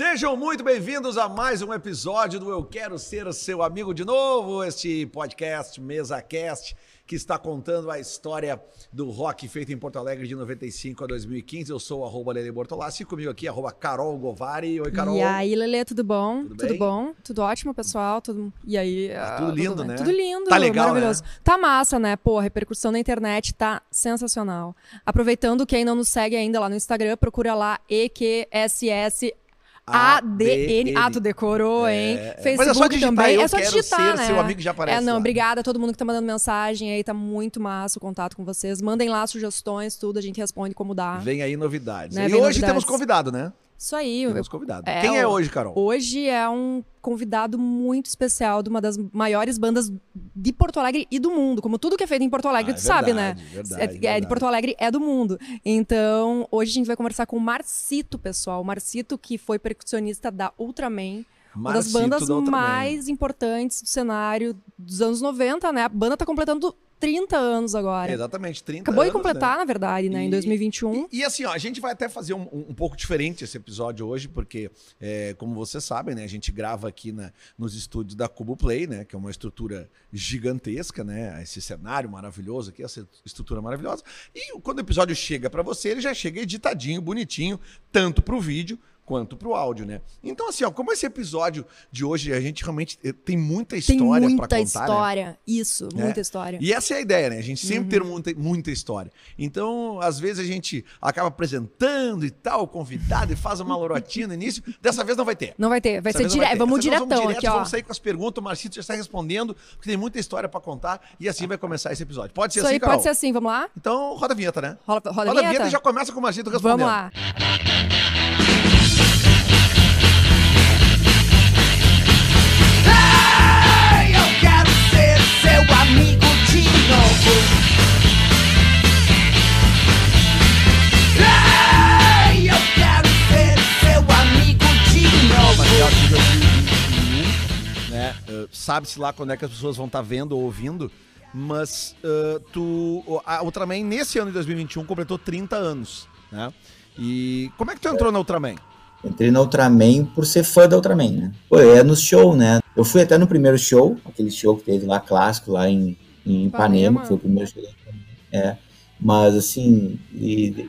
Sejam muito bem-vindos a mais um episódio do Eu Quero Ser Seu Amigo de Novo, este podcast, MesaCast, que está contando a história do rock feito em Porto Alegre de 95 a 2015. Eu sou o Lele Bortolassi comigo aqui, arroba Carol Govari. Oi, Carol. E aí, Lele, tudo bom? Tudo, tudo bom? Tudo ótimo, pessoal? Tudo... E aí? Tá tudo lindo, tudo né? Tudo lindo, tá legal, maravilhoso. Né? Tá massa, né? Pô, a repercussão na internet tá sensacional. Aproveitando, quem não nos segue ainda lá no Instagram, procura lá EQSS ADN. Ah, tu decorou, é, hein? É, Facebook Mas é só digitar, também. Eu é só digitar, né? seu amigo já aparece É, não, lá. obrigada a todo mundo que tá mandando mensagem aí, tá muito massa o contato com vocês. Mandem lá sugestões, tudo, a gente responde como dá. Vem aí novidades. Né, e vem hoje novidades. temos convidado, né? Isso aí. Temos convidado. é, Quem é hoje, Carol? Hoje é um convidado muito especial de uma das maiores bandas de Porto Alegre e do mundo. Como tudo que é feito em Porto Alegre, Ah, é tu sabe, né? verdade, verdade, É- é, de. Porto Alegre é do mundo. Então, hoje a gente vai conversar com o Marcito, pessoal. O Marcito, que foi percussionista da Ultraman. Uma das bandas mais importantes do cenário dos anos 90, né? A banda tá completando 30 anos agora. Exatamente, 30 Acabou de anos, completar, né? na verdade, né? E- Em 2021. E, e assim, ó, a gente vai até fazer um, um- pouco diferente esse episódio hoje, porque, é, como vocês sabem, né, a gente grava aqui na- nos estúdios da Cubo Play, né, que é uma estrutura gigantesca, né, esse cenário maravilhoso aqui, essa estrutura maravilhosa. E quando o episódio chega para você, ele já chega editadinho, bonitinho, tanto para o vídeo quanto para o áudio, né? Então, assim, ó, como esse episódio de hoje, a gente realmente eh, tem muita história para muita contar, né? história. Isso, Né? muita história. E essa é a ideia, né? A gente sempre Uhum. ter muita, muita história. Então, às vezes a gente acaba apresentando e tal, o convidado, e faz uma lorotinha no início. Dessa vez não vai ter. Não vai ter, vai Dessa ser direto. Vamos Dessa diretão vamos aqui, ó. Vamos sair com as perguntas, o Marcito já está respondendo, porque tem muita história para contar, e assim vai começar esse episódio. Pode ser Isso assim, aí Carol? pode ser assim, vamos lá? Então, roda a vinheta, né? Roda, roda, Roda a vinheta? e já começa com o Marcito respondendo. Vamos lá. Eu quero ser seu amigo de novo. Baseado em 2021, Sabe-se lá quando é que as pessoas vão estar vendo ou ouvindo, mas uh, tu, a Ultraman nesse ano de 2021 completou 30 anos, né? E como é que tu entrou na Ultraman? Entrei na Ultraman por ser fã da Ultraman, né? Pô, ia no show, né? Eu fui até no primeiro show, aquele show que teve lá, clássico, lá em, em Ipanema, que foi o primeiro show. É, mas assim, e,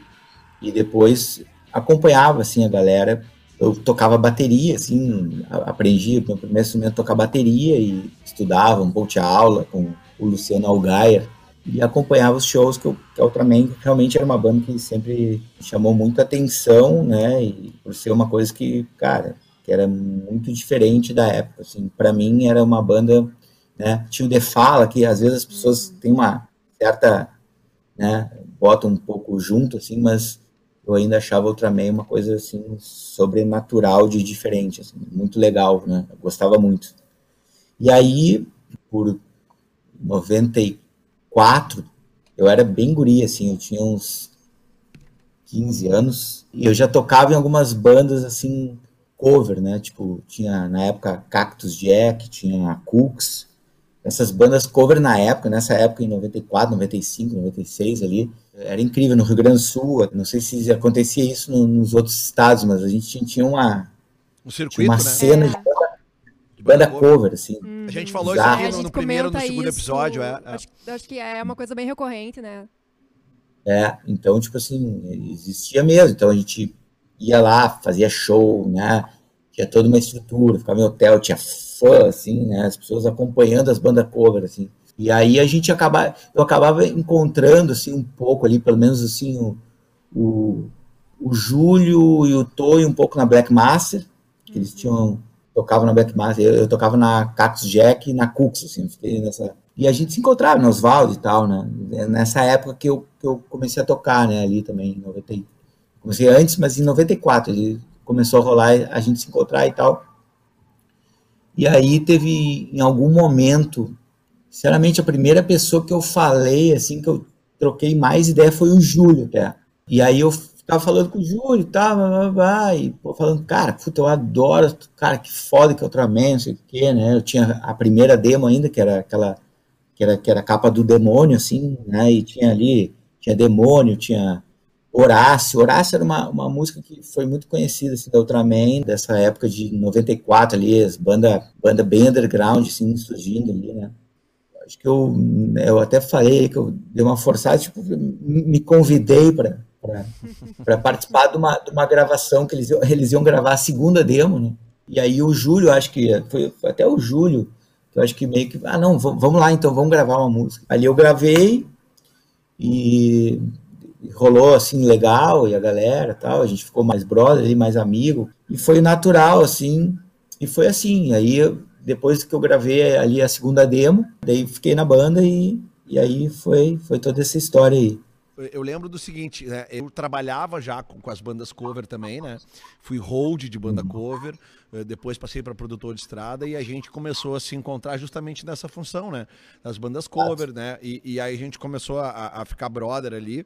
e depois acompanhava, assim, a galera. Eu tocava bateria, assim, aprendi, meu primeiro instrumento tocar bateria e estudava um pouco de aula com o Luciano Algaia e acompanhava os shows que, eu, que a Ultraman realmente era uma banda que sempre chamou muita atenção, né? E por ser uma coisa que, cara, que era muito diferente da época, assim. Para mim era uma banda, né? Tinha o The Fala, que às vezes as pessoas têm uma certa, né? Botam um pouco junto, assim, mas eu ainda achava Ultraman uma coisa, assim, sobrenatural de diferente, assim, muito legal, né? Eu gostava muito. E aí, por 94, eu era bem guri, assim, eu tinha uns 15 anos, e eu já tocava em algumas bandas, assim, cover, né, tipo, tinha, na época, Cactus Jack, tinha a Cooks, essas bandas cover na época, nessa época, em 94, 95, 96 ali, era incrível, no Rio Grande do Sul, não sei se acontecia isso no- nos outros estados, mas a gente tinha, tinha uma, Um tinha circuito, uma né? cena de De banda cover, assim, A gente falou Exato. isso É, aqui a no, no primeiro e no segundo isso, episódio. É, é. Acho, acho que é uma coisa bem recorrente, né? É, então, tipo assim, existia mesmo. Então a gente ia lá, fazia show, né? Tinha toda uma estrutura, ficava em hotel, tinha fã, assim, né? As pessoas acompanhando as bandas cover, assim. E aí a gente acabava, eu acabava encontrando, assim, um pouco ali, pelo menos, assim, o, o, o Júlio e o Toy um pouco na Black Master, que eles tinham, tocavam na Black Master, eu, eu tocava na Cactus Jack e na Cooks, assim, fiquei nessa... E a gente se encontrava no Oswaldo e tal, né? Nessa época que eu, que eu comecei a tocar, né? Ali também, em 90. e- Comecei antes, mas em 94 ele começou a rolar, a gente se encontrar e tal. E aí teve, em algum momento, sinceramente, a primeira pessoa que eu falei, assim, que eu troquei mais ideia foi o Júlio, até. E aí eu tava falando com o Júlio e tal, blá, blá, e falando, cara, puta, eu adoro, cara, que foda que é Ultraman, não sei o quê, né? Eu tinha a primeira demo ainda, que era aquela, que era, que era a capa do demônio, assim, né? E tinha ali, tinha demônio, tinha Horácio. Horácio era uma, uma música que foi muito conhecida assim, da Ultraman, dessa época de 94 ali, as banda, banda bem underground, assim, surgindo ali, né? Acho que eu, eu até falei que eu dei uma forçada, tipo, me convidei para participar de uma, de uma gravação que eles, eles iam gravar a segunda demo, né? E aí o Júlio, acho que foi até o Júlio, que eu acho que meio que, ah, não, vamos lá então, vamos gravar uma música. Ali eu gravei e rolou assim legal e a galera tal, a gente ficou mais brother e mais amigo e foi natural assim e foi assim. Aí depois que eu gravei ali a segunda demo, daí fiquei na banda e, e aí foi foi toda essa história aí. Eu lembro do seguinte, né? Eu trabalhava já com, com as bandas cover também, né? Fui hold de banda uhum. cover, eh, depois passei para produtor de estrada e a gente começou a se encontrar justamente nessa função, né? Das bandas cover, né? E, e aí a gente começou a, a ficar brother ali.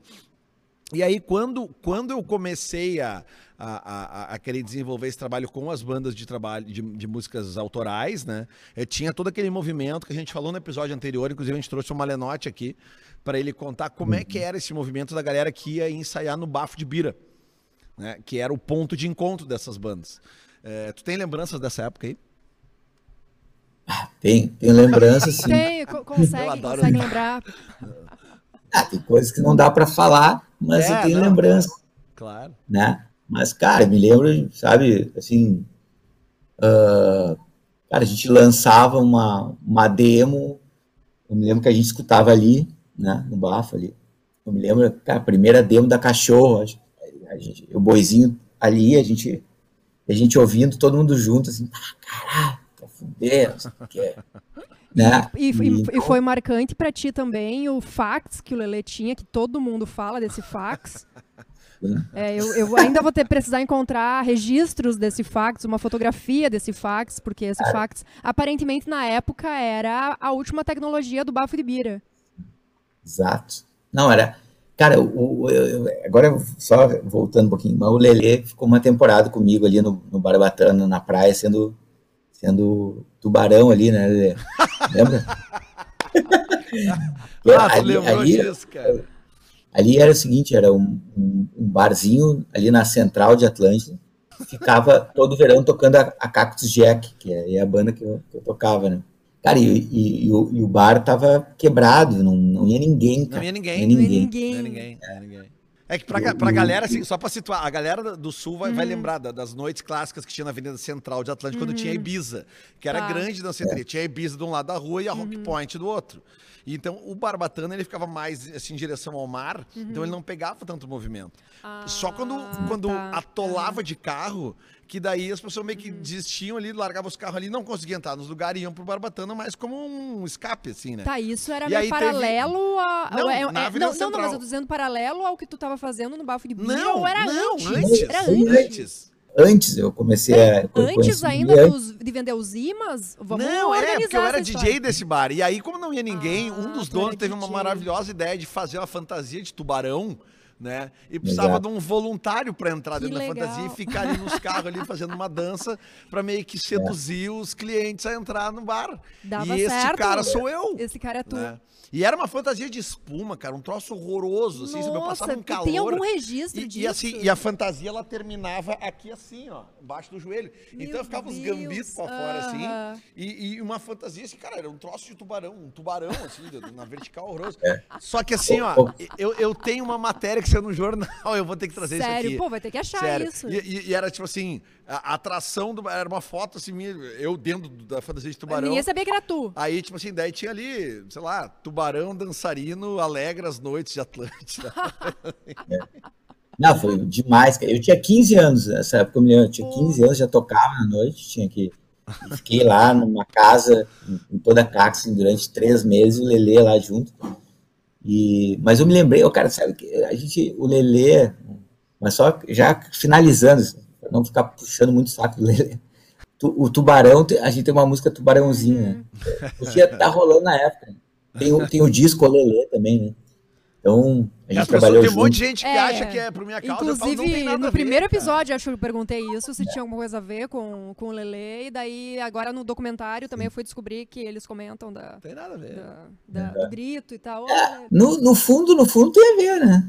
E aí, quando, quando eu comecei a, a, a, a, querer desenvolver esse trabalho com as bandas de trabalho de, de músicas autorais, né? Eu eh, tinha todo aquele movimento que a gente falou no episódio anterior, inclusive a gente trouxe o Malenote aqui para ele contar como é que era esse movimento da galera que ia ensaiar no Bafo de Bira, né? Que era o ponto de encontro dessas bandas. É, tu tem lembranças dessa época aí? Tem, tem lembranças sim. Tem, consegue, consegue lembrar. Ah, tem coisas que não dá para falar, mas é, eu tenho não, lembrança. Claro. Né? Mas, cara, me lembro, sabe, assim. Uh, cara, a gente lançava uma, uma demo. Eu me lembro que a gente escutava ali, né, no bafo ali. Eu me lembro, cara, a primeira demo da cachorro. A gente, o boizinho ali, a gente, a gente ouvindo, todo mundo junto, assim, ah, caralho, tá fudendo, que né? E, e, e, foi marcante para ti também o fax que o Lele tinha, que todo mundo fala desse fax. É, eu, eu, ainda vou ter precisar encontrar registros desse fax, uma fotografia desse fax, porque esse fax aparentemente na época era a última tecnologia do bafo de bira. Exato. Não, era. Cara, o, o eu, agora só voltando um pouquinho, mas o Lele ficou uma temporada comigo ali no, no Barbatana, na praia, sendo, sendo tubarão ali, né? Lembra? ah, ali, ali, disso, cara. Ali era o seguinte, era um, um, um barzinho ali na central de Atlântida, ficava todo verão tocando a, a Cactus Jack, que é, é a banda que eu, que eu, tocava, né? Cara, e, e, e, o, e, o, bar tava quebrado, não, não ia ninguém, cara. Não ia ninguém. Não ia ninguém. Não ia ninguém. Não ia ninguém. Não ia ninguém. É que pra, pra galera, assim, só pra situar, a galera do Sul vai, uhum. vai lembrar das noites clássicas que tinha na Avenida Central de Atlântico, uhum. quando tinha uhum. Ibiza, que era tá. grande na central. É. Tinha Ibiza de um lado da rua e a Rock uhum. Point do outro. Então, o Barbatana, ele ficava mais, assim, em direção ao mar, uhum. então ele não pegava tanto movimento. Ah, Só quando, quando tá. atolava de carro, que daí as pessoas meio que uhum. desistiam ali, largavam os carros ali, não conseguiam entrar nos lugares, iam pro Barbatana, mas como um escape, assim, né? Tá, isso era meio paralelo teve... a... Não, é, é, na não, não, não, mas eu tô dizendo paralelo ao que tu tava fazendo no Bafo de Bira, não, ou era não, antes? antes? Era antes. antes. Antes eu comecei a. Antes ainda dos, de vender os imãs? Vamos não, é, porque eu era DJ desse bar. E aí, como não ia ninguém, ah, um dos donos teve DJ. uma maravilhosa ideia de fazer uma fantasia de tubarão né? E precisava Exato. de um voluntário para entrar que dentro legal. da fantasia e ficar ali nos carros ali fazendo uma dança para meio que seduzir é. os clientes a entrar no bar. Dava e certo. esse cara sou eu. Esse cara é tu. Né? E era uma fantasia de espuma, cara, um troço horroroso, assim, Nossa, eu passava um calor. Tem algum registro e, disso? E, assim, e a fantasia ela terminava aqui assim, ó, embaixo do joelho. Meu então ficava Deus. os gambitos pra fora, assim. E, e, uma fantasia assim, cara, era um troço de tubarão, um tubarão, assim, na vertical horroroso. É. Só que assim, ó, eu, eu tenho uma matéria que saiu no jornal, eu vou ter que trazer Sério? isso aqui. Pô, vai ter que achar Sério. isso. E, e, era tipo assim, a atração do, era uma foto assim, minha, eu dentro da fantasia de tubarão. Ninguém sabia que era tu. Aí, tipo assim, daí tinha ali, sei lá, tubarão dançarino alegra as noites de Atlântida. é. Não, foi demais. Eu tinha 15 anos nessa época, eu tinha 15 anos, já tocava na noite, tinha que. Fiquei lá numa casa, em toda a Caxi, durante três meses, o Lelê lá junto. E, mas eu me lembrei, o cara, sabe que a gente, o Lelê, mas só já finalizando, para não ficar puxando muito o saco do Lelê. O Tubarão, a gente tem uma música Tubarãozinho, né? Podia estar tá rolando na época. Tem, o, tem o disco Lelê também, né? Então, a gente trabalhou Tem um monte de gente que é, acha que é por minha causa. Inclusive, falo, no ver, primeiro cara. episódio, acho que eu perguntei isso, se é. tinha alguma coisa a ver com, com o Lele. E daí, agora no documentário, também eu fui descobrir que eles comentam da, tem nada a ver. Da, da, do grito e tal. É, no, no fundo, no fundo tem a ver, né?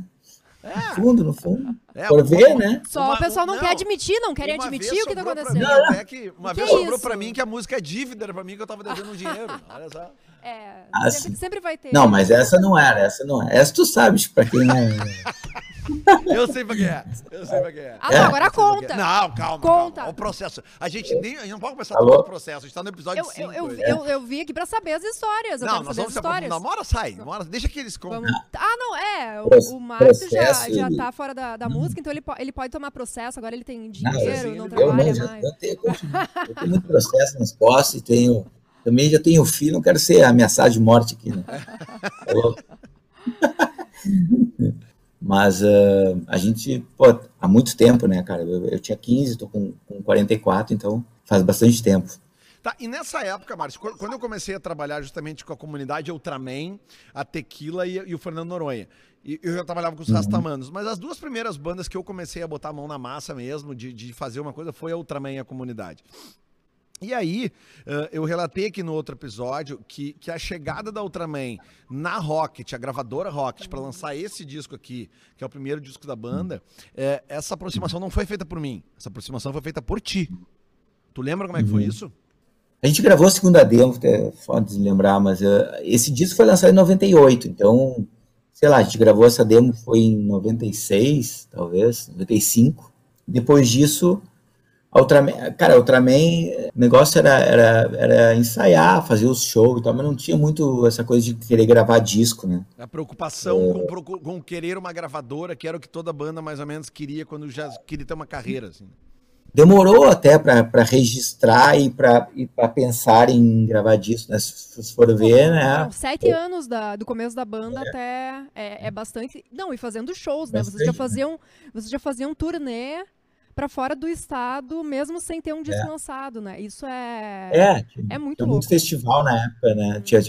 No fundo, no fundo. É, Por uma- ver, né? Só Uma- o pessoal não, não, quer admitir, não querem admitir o que tá acontecendo. mim até que- uma Que vez é sobrou isso? pra mim que a música é dívida era pra mim que eu tava devendo um dinheiro. Olha só. É, Ah, sempre, sempre vai ter. Não, mas essa não era, essa não é. Essa tu sabes, pra quem não. Eu sei pra quem é. Eu sei pra quem é. Ah, não, agora conta. Não, calma. Conta. Calma. O processo. A gente nem. A gente não pode começar todo o processo. A gente tá no episódio Eu, 5. eu, eu, eu, eu vim aqui pra saber as histórias. Eu Não, quero nós saber vamos histórias. Uma hora sai. Uma hora, deixa que eles. Vamos- Ah, não, é. O, o Márcio já, já tá fora da, da música, então ele, po- ele pode tomar processo, agora ele tem Não, dinheiro, assim, não Eu não, trabalha já, mais. eu, tenho, eu tenho muito processo nas costas e tenho. Também já tenho filho, não quero ser ameaçado de morte aqui, né? Tá? Mas ah, a gente, pô, há muito tempo, né, cara? Eu, eu tinha 15, tô com, com 44, então faz bastante tempo. Tá, e nessa época, Márcio, quando eu comecei a trabalhar justamente com a comunidade Ultraman, a Tequila e, e o Fernando Noronha, e eu já trabalhava com os Rastamanos, mas as duas primeiras bandas que eu comecei a botar a mão na massa mesmo, de, de fazer uma coisa, foi a Ultraman e a comunidade. E aí, eu relatei aqui no outro episódio que, que a chegada da Ultraman na Rocket, a gravadora Rocket, para lançar esse disco aqui, que é o primeiro disco da banda, eh, essa aproximação não foi feita por mim. Essa aproximação foi feita por ti. Tu lembra como é que foi isso? A gente gravou a segunda demo, é foda de lembrar, mas ah, esse disco foi lançado em 98, então, sei lá, a gente gravou essa demo foi em 96, talvez, 95. Depois disso, Ultraman, cara, a Ultraman, o negócio era, era, era ensaiar, fazer os shows e tal, mas não tinha muito essa coisa de querer gravar disco, né? A preocupação com, procu- com querer uma gravadora, que era o que toda banda mais ou menos queria quando já queria ter uma carreira, assim. Demorou até para registrar e para pra pensar em gravar disco, né? Se vocês forem ver, né? Não, sete anos da- do começo da banda até é, é bastante. Não, e fazendo shows, né? Vocês já Bastante, faziam, vocês já faziam turnê pra fora do estado, mesmo sem ter um disco lançado, né? Isso é É, é muito louco. muito festival na época, né? Tinha,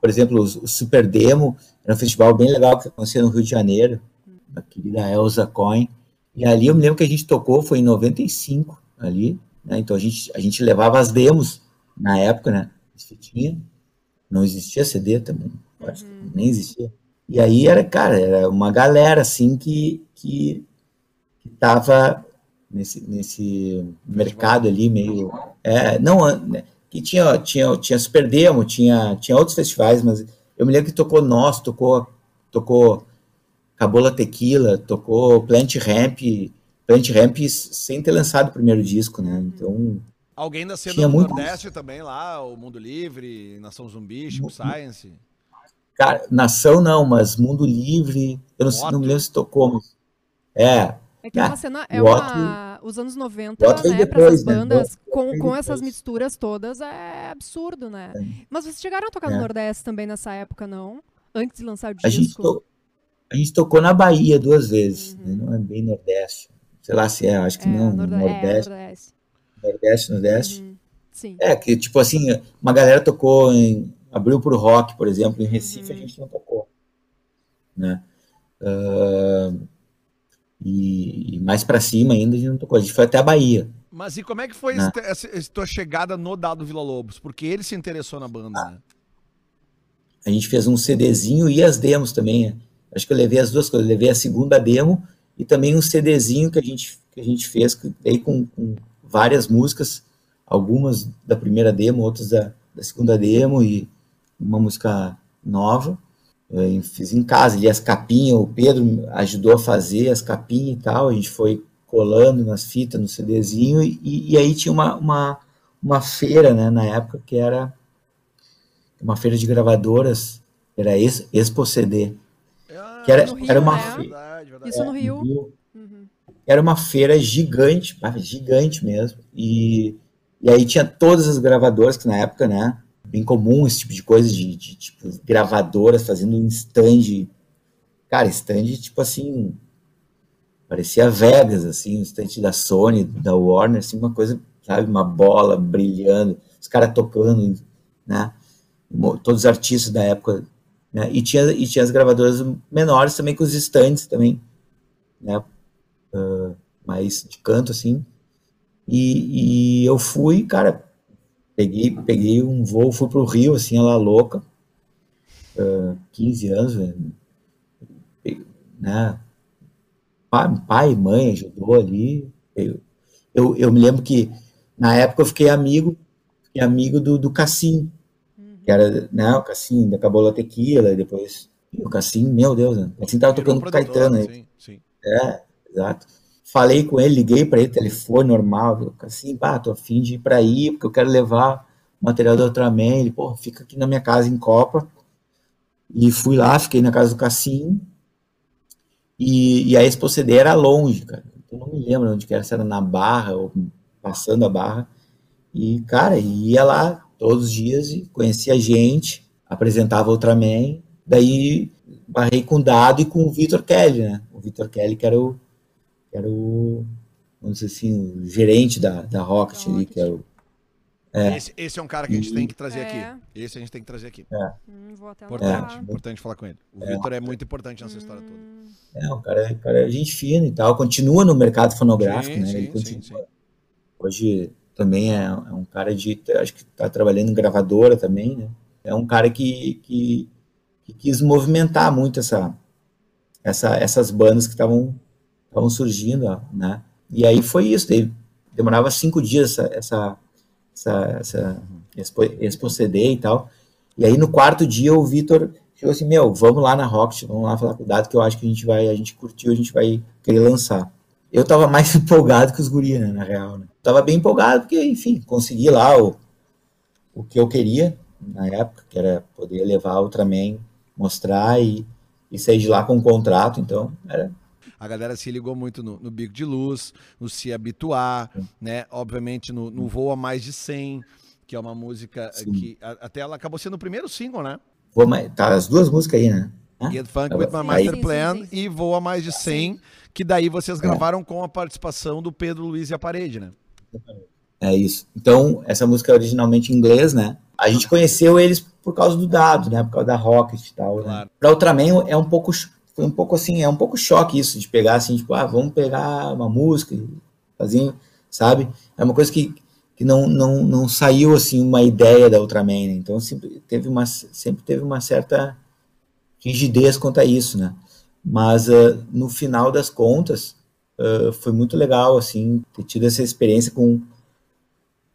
por exemplo, o, Super Demo, era um festival bem legal que acontecia no Rio de Janeiro, da querida Elza Coin. E ali eu me lembro que a gente tocou, foi em 95, ali, né? Então a gente, a gente levava as demos na época, né? As fitinhas. Não existia CD também, acho que nem existia. E aí era, cara, era uma galera assim que, que, que tava nesse, nesse mercado ali meio. É, não, né, que tinha, tinha, tinha Super Demo, tinha, tinha outros festivais, mas eu me lembro que tocou nós, tocou, tocou Cabola Tequila, tocou Plant Ramp, Plant Ramp sem ter lançado o primeiro disco, né? Então, Alguém da cena do muito Nordeste também lá, o Mundo Livre, Nação Zumbi, Chip Science. cara, Nação não, mas Mundo Livre, eu não, sei- não me lembro se tocou, mas. É, É que é uma Ah, cena. É uma. Os anos 90, o Otto veio né, pra essas depois, né? bandas, Otto com, com essas depois. misturas todas, é absurdo, né? Mas vocês chegaram a tocar no É. Nordeste também nessa época, não? Antes de lançar o a gente, disco? to- a gente tocou na Bahia duas vezes, Uhum. né? não é bem Nordeste. Sei lá se é, acho que É, não, Norde- é, Nordeste, Nordeste. Nordeste, Nordeste. Uhum. Sim. É, que tipo assim, uma galera tocou em. abriu pro rock, por exemplo, em Recife Uhum. a gente não tocou. Né? Ah, e, e mais pra cima ainda a gente não tocou. A gente foi até a Bahia. Mas e como é que foi Né? essa, essa tua chegada no Dado Vila Lobos? Porque ele se interessou na banda, né? A gente fez um CDzinho e as demos também. né? Acho que eu levei as duas coisas. Eu levei a segunda demo e também um CDzinho que a gente, que a gente fez que- aí com, com várias músicas, algumas da primeira demo, outras da, da segunda demo e uma música nova. Eu fiz em casa ali as capinhas, o Pedro ajudou a fazer as capinhas e tal, a gente foi colando nas fitas, no CDzinho, e, e aí tinha uma, uma, uma feira, né, na época, que era uma feira de gravadoras, era Ex- Expo CD, Ah, que era, Rio, era uma né? feira, verdade, verdade. Isso no Rio. Rio. Era uma feira gigante, gigante mesmo. E, e aí tinha todas as gravadoras, que na época, né, bem comum esse tipo de coisa, de, de, tipo, gravadoras fazendo um stand. Cara, stand tipo assim. Parecia Vegas, assim, um stand da Sony, da Warner, assim, uma coisa, sabe, uma bola brilhando, os caras tocando, né? Todos os artistas da época, né? E tinha, e tinha as gravadoras menores também, com os stands também, né? Ah, mais de canto, assim. E, e eu fui, cara, peguei, peguei um voo, fui pro Rio, assim, ela louca, ah, 15 anos, velho, Pe- né? pai, pai mãe ajudou ali. Eu, eu, eu me lembro que na época eu fiquei amigo, fiquei amigo do, do Cassim, que era, né, o Cassim da Cabola Tequila, e depois o Cassim, meu Deus, né? o Cassim tava tocando com Caetano aí. Sim, sim. É, exato. Falei com ele, liguei para ele, telefone normal, assim, pá, tô afim de ir para aí, porque eu quero levar material do Ultraman. Ele, pô, fica aqui na minha casa em Copa. E fui lá, fiquei na casa do Cassim. E, e a Expo CD era longe, cara. Eu não me lembro onde que era, se era na Barra ou passando a Barra. E, cara, ia lá todos os dias e conhecia gente, apresentava Ultraman. Daí barrei com o Dado e com o Vitor Kelly, né? O Vitor Kelly que era o, que era o, vamos dizer assim, o gerente da, da Rocket ali, que era o, É. Esse, esse é um cara que a gente tem que trazer É. aqui. Esse a gente tem que trazer aqui. Hum, vou até Importante, importante falar com ele. O Vitor é muito importante nessa história toda. é, um cara, um cara é gente fina e tal, continua no mercado fonográfico, Sim, né? sim, continua. sim. Hoje também é, é um cara de, acho que está trabalhando em gravadora também, né? É um cara que, que, que quis movimentar muito essa, essa, essas bandas que estavam estavam surgindo, né? E aí foi isso, daí demorava cinco dias essa, essa, essa, essa expo CD e tal. E aí no quarto dia o Vitor chegou assim, meu, vamos lá na Rocket, vamos lá falar com o Dado que eu acho que a gente vai, a gente curtiu, a gente vai querer lançar. Eu tava mais empolgado que os guris, né, na real, né? Tava bem empolgado porque, enfim, consegui lá o, o que eu queria na época, que era poder levar Ultraman, mostrar e, e sair de lá com um contrato, então era A galera se ligou muito no, no Bico de Luz, no Se Habituar, né? Obviamente no, no Voa Mais de 100, que é uma música Sim. que a- até ela acabou sendo o primeiro single, né? Mais- tá as duas músicas aí, né? Get Funk Sim, with My Master Plan sim, sim. e Voa Mais de 100, que daí vocês gravaram com a participação do Pedro Luiz e a Parede, né? É isso. Então, essa música é originalmente em inglês, né? A gente conheceu eles por causa do dado, né? Por causa da Rocket e tal. Claro. Né? Pra Ultraman é um pouco foi um pouco assim, é um pouco choque isso de pegar assim, tipo, ah, vamos pegar uma música e fazer, sabe? É uma coisa que, que não, não, não saiu assim uma ideia da Ultraman, né? Então sempre teve uma sempre teve uma certa rigidez quanto a isso, né? Mas ah, no final das contas, ah, foi muito legal assim ter tido essa experiência com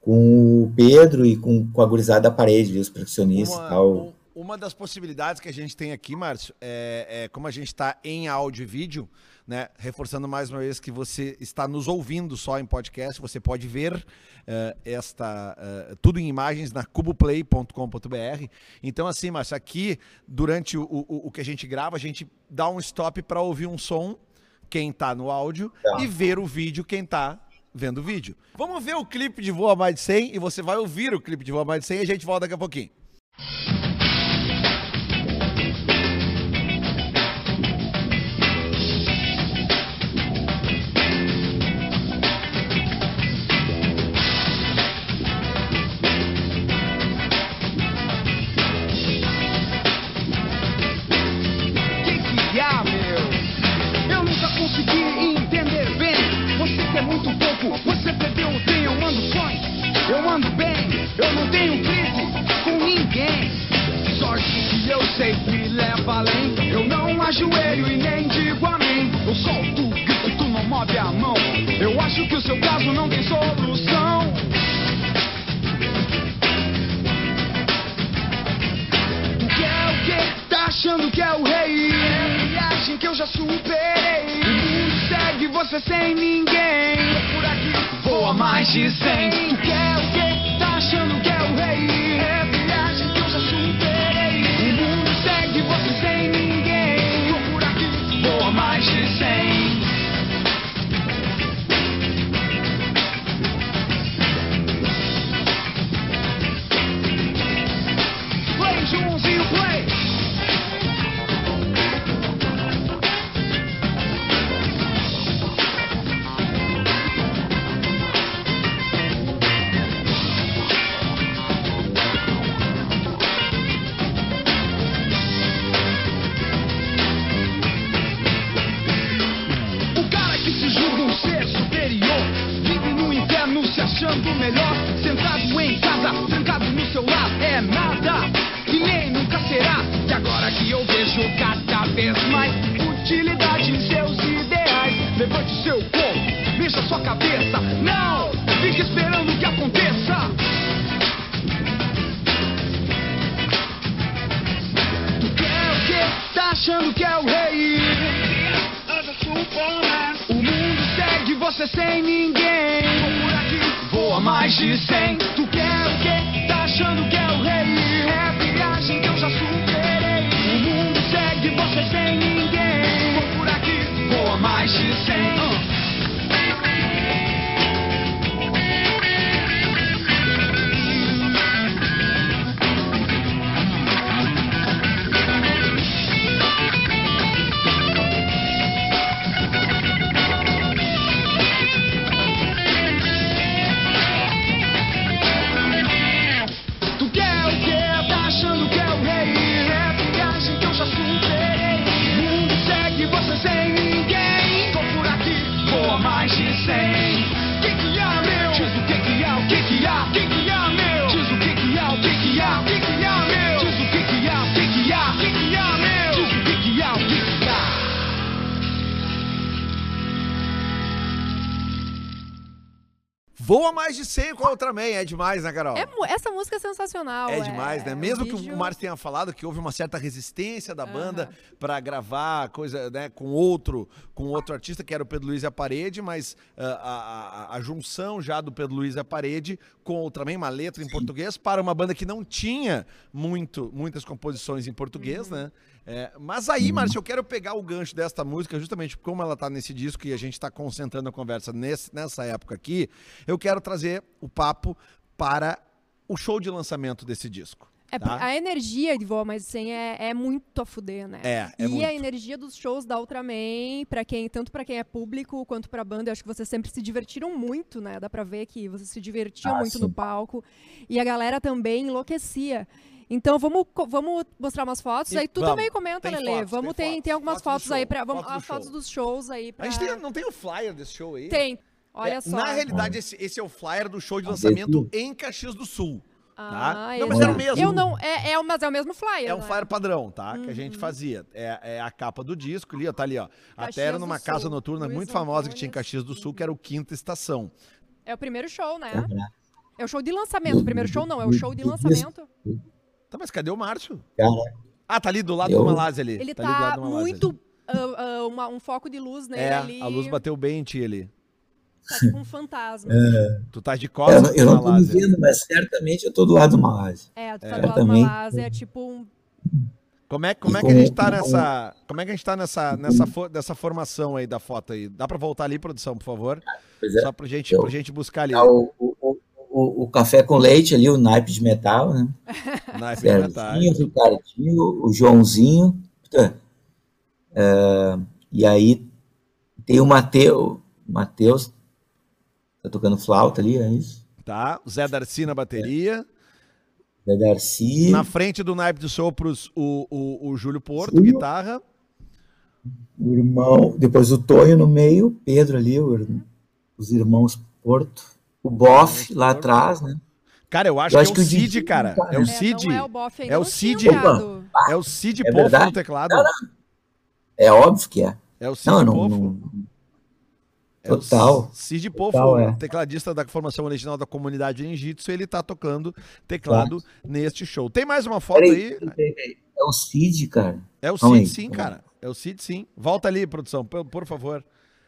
com o Pedro e com, com a gurizada da parede, os percussionistas e tal. um- uma das possibilidades que a gente tem aqui, Márcio, é, é como a gente está em áudio e vídeo, né? Reforçando mais uma vez que você está nos ouvindo só em podcast, você pode ver eh, esta eh, tudo em imagens na cuboplay.com.br. Então, assim, Márcio, aqui durante o, o, o que a gente grava, a gente dá um stop para ouvir um som, quem tá no áudio, Tá. e ver o vídeo, quem tá vendo o vídeo. Vamos ver o clipe de Voa Mais de 100 e você vai ouvir o clipe de Voa Mais de 100 e a gente volta daqui a pouquinho. Seu corpo, mexa sua cabeça. Não, fique esperando que aconteça. Tu quer o quê? Tá achando que é o rei? O mundo segue você sem ninguém. Vou por aqui, voa mais de 100. Tu quer o quê? Tá achando que é o rei? É a viagem que eu já superei. O mundo segue você sem ninguém. Vou por aqui, voa mais de 100. Voa mais de 100 com a Ultraman, é demais, né, Carol? É essa música é sensacional. É demais, né? Mesmo que vídeo- o Márcio tenha falado que houve uma certa resistência da banda pra gravar coisa, né, com outro, com outro artista, que era o Pedro Luiz e a Parede, mas ah, a, a- a junção já do Pedro Luiz e a Parede com também uma letra em português para uma banda que não tinha muito, muitas composições em português, né? É, mas aí, Márcio, eu quero pegar o gancho desta música, justamente como ela tá nesse disco e a gente tá concentrando a conversa nesse- nessa época aqui, eu quero trazer o papo para o show de lançamento desse disco. É, tá? A energia de Voa Mais de 100 é, é muito a fuder, né? É, é e muito. a energia dos shows da Ultraman, para quem, tanto pra quem é público quanto pra banda, eu acho que vocês sempre se divertiram muito, né? Dá pra ver que vocês se divertiam Ah, muito sim. no palco. E a galera também enlouquecia. Então vamos, vamos mostrar umas fotos. E aí tu vamos. também comenta, Tem Lele. fotos, vamos tem tem, tem algumas Fotos fotos, aí para vamos fotos do as fotos dos shows aí A pra... gente tem- não tem o flyer desse show aí? Tem. Olha É, só. Na realidade, esse, esse é o flyer do show de lançamento em Caxias do Sul. Ah, Não, mas esse- era o mesmo. Eu não, é, é, mas é o mesmo flyer. É um né? flyer padrão, tá? Que a gente Uhum. fazia. É, é a capa do disco ali, ó. Tá ali, ó. Até era numa Sul, casa noturna Luiz muito famosa que tinha em Antônio. Caxias do Sul, que era o Quinta Estação. É o primeiro show, né? Uhum. É o show de lançamento. O primeiro show não, é o show de lançamento. Tá, mas cadê o Márcio? Cara, Ah, tá ali do lado Eu- do Malase ali. Ele tá, ali do lado tá do muito. ah, ah, uma- um foco de luz nele É, ali. a luz bateu bem em ti ali. Tá tipo um fantasma. Tu tá de eu, costas não- eu pro não tô me Malase. vendo, mas certamente eu tô do lado do Malásia. É, tu tá É, do lado do. Malásia, é tipo um. Como é, como é que a gente tá nessa. Como é que a gente tá nessa, nessa, fo- nessa formação aí da foto aí? Dá pra voltar ali, produção, por favor? Pois é. Só pra gente, Eu- pra gente buscar ali. Tá o, o, o, o café com leite ali, o naipe de metal, né? Na. Serginho, o Ricardinho, o Joãozinho. É, e aí tem o Mateus. Mateus tá tocando flauta ali, é isso? Tá? O Zé Darcy na bateria. Zé Darcy. Na frente do naipe de sopros, o, o, o Júlio Porto, guitarra. O irmão, depois o Tonho no meio, Pedro ali, o ir- os irmãos Porto, o Boff lá atrás, né? Cara, eu acho Eu que acho é o que Cid, Didi, cara. cara. É o É, Cid. não é o Boff ainda. É o não Cid. É o Cid É verdade? no teclado. É óbvio que é. É o Cid Não, não, Poffo. não, É o Total. Cid Poffo, Total, é. tecladista da formação original da comunidade Ninjitsu, ele tá tocando teclado neste show. Tem mais uma foto aí? peraí. É o Cid, cara. É o Calma Cid aí. sim, cara. É o Cid sim. Volta ali, produção, por, por favor.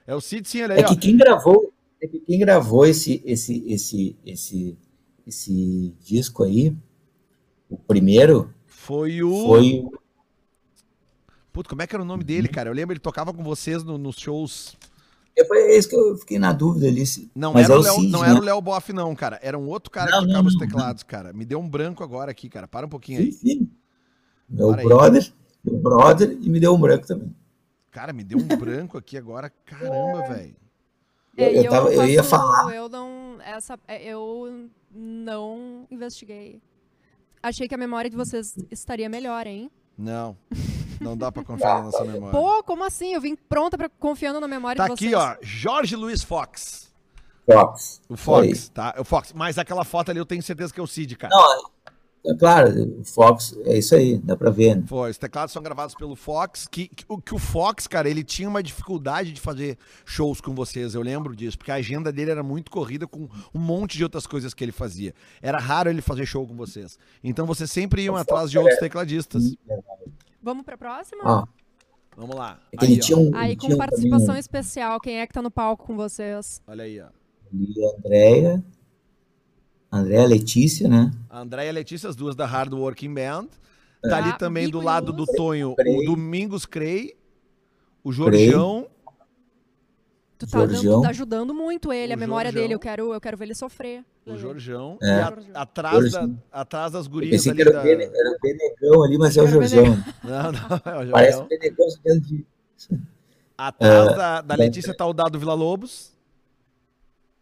É o Cid sim, olha aí, É ó. que quem gravou, é que quem gravou esse, esse, esse, esse, esse disco aí, o primeiro, Foi o. foi Puta, como é que era o nome dele, cara? Eu lembro, ele tocava com vocês no- nos shows. é isso que eu fiquei na dúvida ali. Não, mas era, é o Léo, Cid, não né? era o Léo Boff, não, cara. Era um outro cara Não, que tocava não, os não, teclados, cara. Me deu um branco agora aqui, cara. Para um pouquinho aí. Sim, sim. Meu Para aí. brother, meu brother, e me deu um branco também. Cara, me deu um branco aqui agora. Caramba, velho. É, Eu- eu tava- eu ia falar. Eu não. Essa, é, eu não investiguei. Achei que a memória de vocês estaria melhor, hein? Não. Não dá pra confiar na nossa memória. Pô, como assim? Eu vim pronta pra, confiando na memória Tá de vocês. aqui, ó. Jorge Luiz Fox. Fox. O Foi. Fox, tá? O Fox. Mas aquela foto ali eu tenho certeza que é o Cid, cara. Não, É claro, o Fox, é isso aí, dá pra ver. Né? Foi, os teclados são gravados pelo Fox, que, que, o, que o Fox, cara, ele tinha uma dificuldade de fazer shows com vocês, eu lembro disso, porque a agenda dele era muito corrida com um monte de outras coisas que ele fazia. Era raro ele fazer show com vocês. Então vocês sempre iam O atrás Fox de outros é- tecladistas. Vamos pra próxima? Ó, Vamos lá. é Aí, um. Aí ele com tinha participação também, especial, quem é que tá no palco com vocês? Olha aí, ó. ali, a Andréia, Andréia Letícia, né? A Andréia e a Letícia, as duas da Hard Working Band. Tá ali Ah, também do lado do. Tonho, o. Domingos Crei, o Jorjão. Tu tá, dando- tá ajudando muito ele, O a memória Jorjão. dele. Eu quero, eu quero ver ele sofrer. O Jorjão. É. E a- atrás, da, atrás das Eu gurias pensei que ali era, da... Bene- era o Benegão ali, mas é o Era o Jorjão. Não, não, é o Parece o Benegão de. Atrás da, da Letícia tá o Dado Vila Lobos.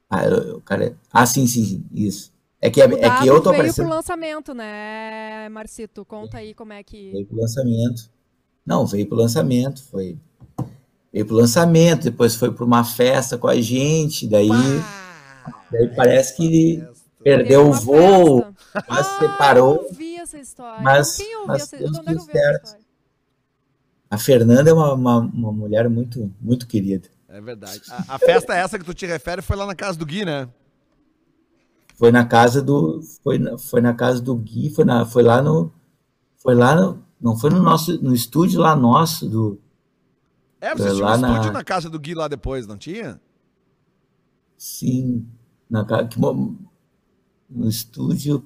Ah, eu- o cara. Ah, sim, sim, sim, isso. É que, é, é que eu tô veio aparecendo. pro lançamento, né, Marcito? Conta aí como é que... Veio pro lançamento. Não, veio pro lançamento, foi. Veio pro lançamento, depois foi pra uma festa com a gente, daí, daí parece que perdeu Teve o voo, festa. mas Ah, separou. eu ouvi essa história. Mas- Quem ouviu mas essa deu De onde é que tudo eu ouvi essa certo. história? A Fernanda é uma, uma, uma mulher muito, muito querida. É verdade. A, a festa essa que tu te refere foi lá na casa do Gui, né? Foi na casa do. Foi na, foi na casa do Gui, foi, na, foi lá no. Foi lá no. Não foi no nosso. No estúdio lá nosso do. É, vocês Foi tinham um lá na- estúdio na casa do Gui lá depois, não tinha? Sim. Na casa. que No estúdio.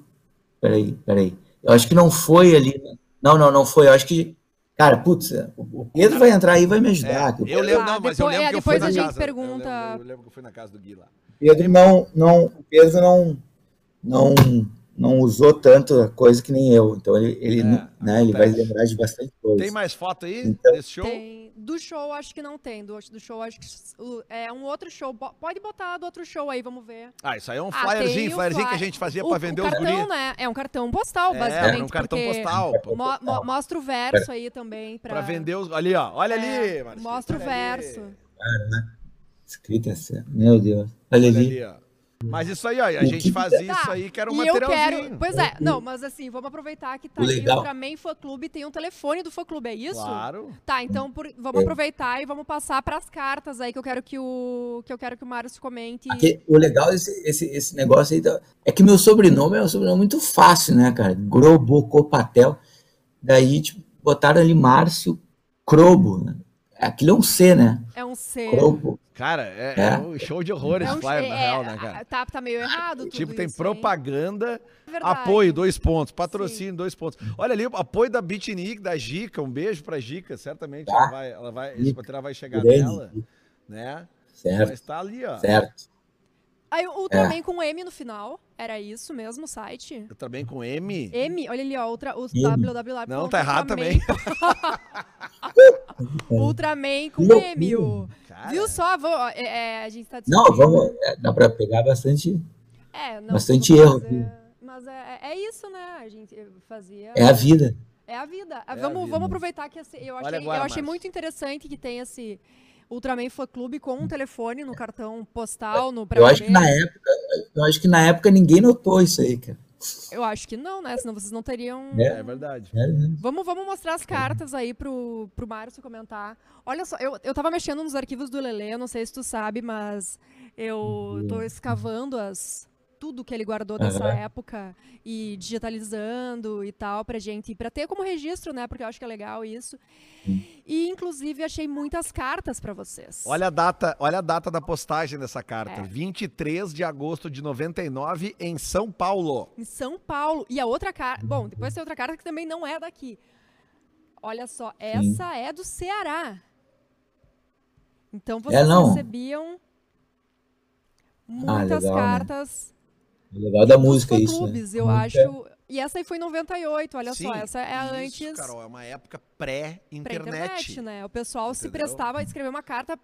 Peraí, peraí. Eu acho que não foi ali. Não, não, não foi. Eu acho que. Cara, putz, o o Pedro vai entrar aí e vai me ajudar. que o É, eu lembro, não, mas eu depois- lembro é, que eu fui depois na a gente casa. pergunta- Eu lembro, eu lembro que eu fui na casa do Gui lá. Pedro não, não, o Pedro não, não, não usou tanto a coisa que nem eu. Então ele, ele, É, né, ele vai lembrar de bastante coisa. Tem mais foto aí Então- desse show? Tem. Do show, acho que não tem. Do, do show, acho que é um outro show. Pode botar do outro show aí, vamos ver. Ah, isso aí é um Ah, flyerzinho, o flyerzinho que a flyer. gente fazia O, pra vender o os cartão, né? É um cartão postal, É, basicamente. era um cartão postal. mo- mo- mostra o verso aí também. Pra vender os. Ali, ó. Olha É, ali, Marcinho, Mostra o olha ali. verso. Escrita essa. Meu Deus. Olha Olha ali. ali. Mas isso aí, ó. A O gente fazia Tá, isso aí que era um e eu materialzinho. quero. Pois é, não, mas assim, vamos aproveitar que tá O aí legal- o Ultraman Fã Clube tem um telefone do Fã Clube, é isso? Claro. Tá, então por- vamos É. aproveitar e vamos passar pras cartas aí que eu quero que o que eu quero que o Márcio comente. Aqui, o legal desse esse, esse negócio aí da- é que meu sobrenome é um sobrenome muito fácil, né, cara? Grobocopatel. Daí, tipo, botaram ali Márcio Crobo. Né? Aquilo é um C, né? É um C. Crobo. Cara, é, É. é um show de horrores É um flyer, é, na real, né, é, cara? Tá, tá meio errado tudo Tipo, tem isso, propaganda, Verdade. apoio, dois pontos. Patrocínio, dois pontos. Olha ali, o apoio da Bitnik, da Gica. Um beijo pra Gica. Certamente ela vai, ela vai, esse vai chegar grande. nela, né? Certo, Mas tá ali, ó. certo. Aí o Ultraman com M no final. Era isso mesmo o site? Eu também com M. M, olha ali, ó, ultra, o M. www. Não, tá errado Ultraman- também. Ultraman com Loucura. M. o- Viu só? Vou, é, é, a gente tá Não, vamos. é, Dá pra pegar bastante. É, não, bastante erro Mas, aqui. é, mas é, é isso, né? A gente fazia. É a vida. É a vida. a vamos, vida. vamos aproveitar que esse- eu Olha achei, agora, eu achei muito interessante que tem esse Ultraman Fã Clube com um telefone no cartão postal, no Eu acho que na época, eu acho que na época ninguém notou isso aí, cara. Eu acho que não, né? Senão vocês não teriam. É. é verdade. Sério, né? Vamos, vamos mostrar as cartas aí pro, pro Márcio comentar. Olha só, eu, eu tava mexendo nos arquivos do Lelê, eu não sei se tu sabe, mas eu tô escavando as tudo que ele guardou dessa Aham. época e digitalizando e tal pra gente, pra ter como registro, né? Porque eu acho que é legal isso. E inclusive achei muitas cartas pra vocês. Olha a data, olha a data da postagem dessa carta. É. 23 de agosto de 99 em São Paulo. Em São Paulo. E a outra carta. Bom, depois tem outra carta que também não é daqui. Olha só, essa é do Ceará. Então vocês não. recebiam muitas legal, né? cartas O legal da música é isso, né? fã-clubes, eu Música- acho. E essa aí foi em 98, olha Sim, só. Essa é isso, antes Carol, é uma época pré-internet. internet, né? O pessoal se Entendeu? prestava a escrever uma carta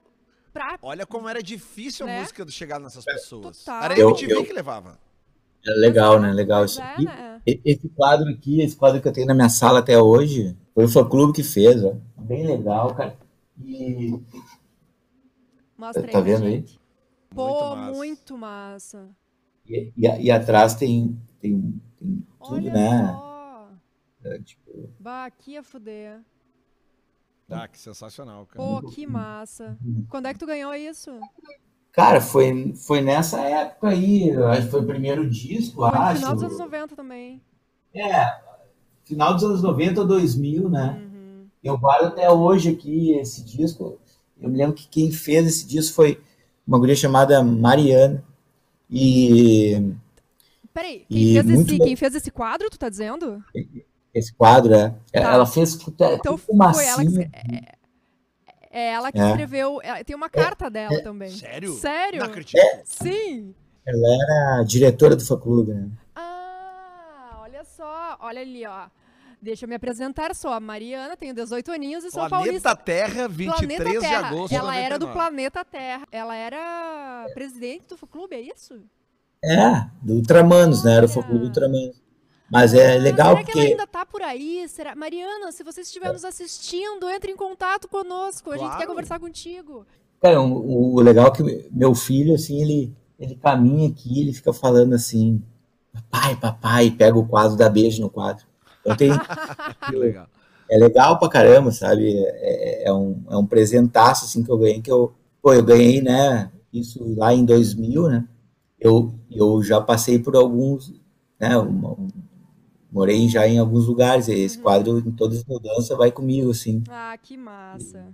pra. Olha como era difícil a Né? música de chegar nessas pessoas. Total. Era a Eu- MTV eu- que levava. É legal, né? Legal isso é, aqui. né? Esse quadro aqui, esse quadro que eu tenho na minha sala até hoje, foi o clube que fez, ó. Bem legal, cara. E Mostra aí Tá vendo aí? gente. Pô, massa. muito massa. E, e- e atrás tem, tem, tem tudo, Olha né? só. É, tipo, Bah, aqui ia fuder. Ah, que sensacional, cara. Pô, que massa. Quando é que tu ganhou isso? cara, foi, foi nessa época aí, acho que foi o primeiro disco, Foi acho. final dos anos 90 também. É, final dos anos 90 ou 2000, né? Uhum. Eu guardo até hoje aqui esse disco. Eu me lembro que quem fez esse disco foi uma guria chamada Mariana. E Peraí, E quem fez, muito esse, bom. quem fez esse quadro, tu tá dizendo? esse quadro, é, Tá. ela fez Então foi ela que. É, é ela que É. escreveu. é, Tem uma carta dela também. Sério? Sério? Não acredito. Sim! Ela era diretora do fã-clube, né? Ah, olha só. Olha ali, ó. Deixa eu me apresentar. Sou a Mariana, tenho 18 aninhos e sou Planeta paulista. Terra, 23 Planeta de Terra. agosto. Ela de era do 99. planeta Terra. Ela era presidente do clube, é isso? É, do Ultramanos, né? Era o fã-clube do Ultramanos. Mas é Ah, legal será que ela porque ainda tá por aí? Será? Mariana, se você estiver nos assistindo, entre em contato conosco. A gente quer conversar contigo. Cara, o, o legal é que meu filho, assim, ele, ele caminha aqui, ele fica falando assim, papai, papai, pega o quadro, dá beijo no quadro. Então tem, Que legal. é legal pra caramba, sabe? É, é um, é um presentaço, assim, que eu ganhei, que eu, pô, eu ganhei, né, isso lá em 2000, né? Eu, eu já passei por alguns, né, uma- morei já em alguns lugares, esse quadro, em todas as mudanças, vai comigo, assim. Ah, que massa.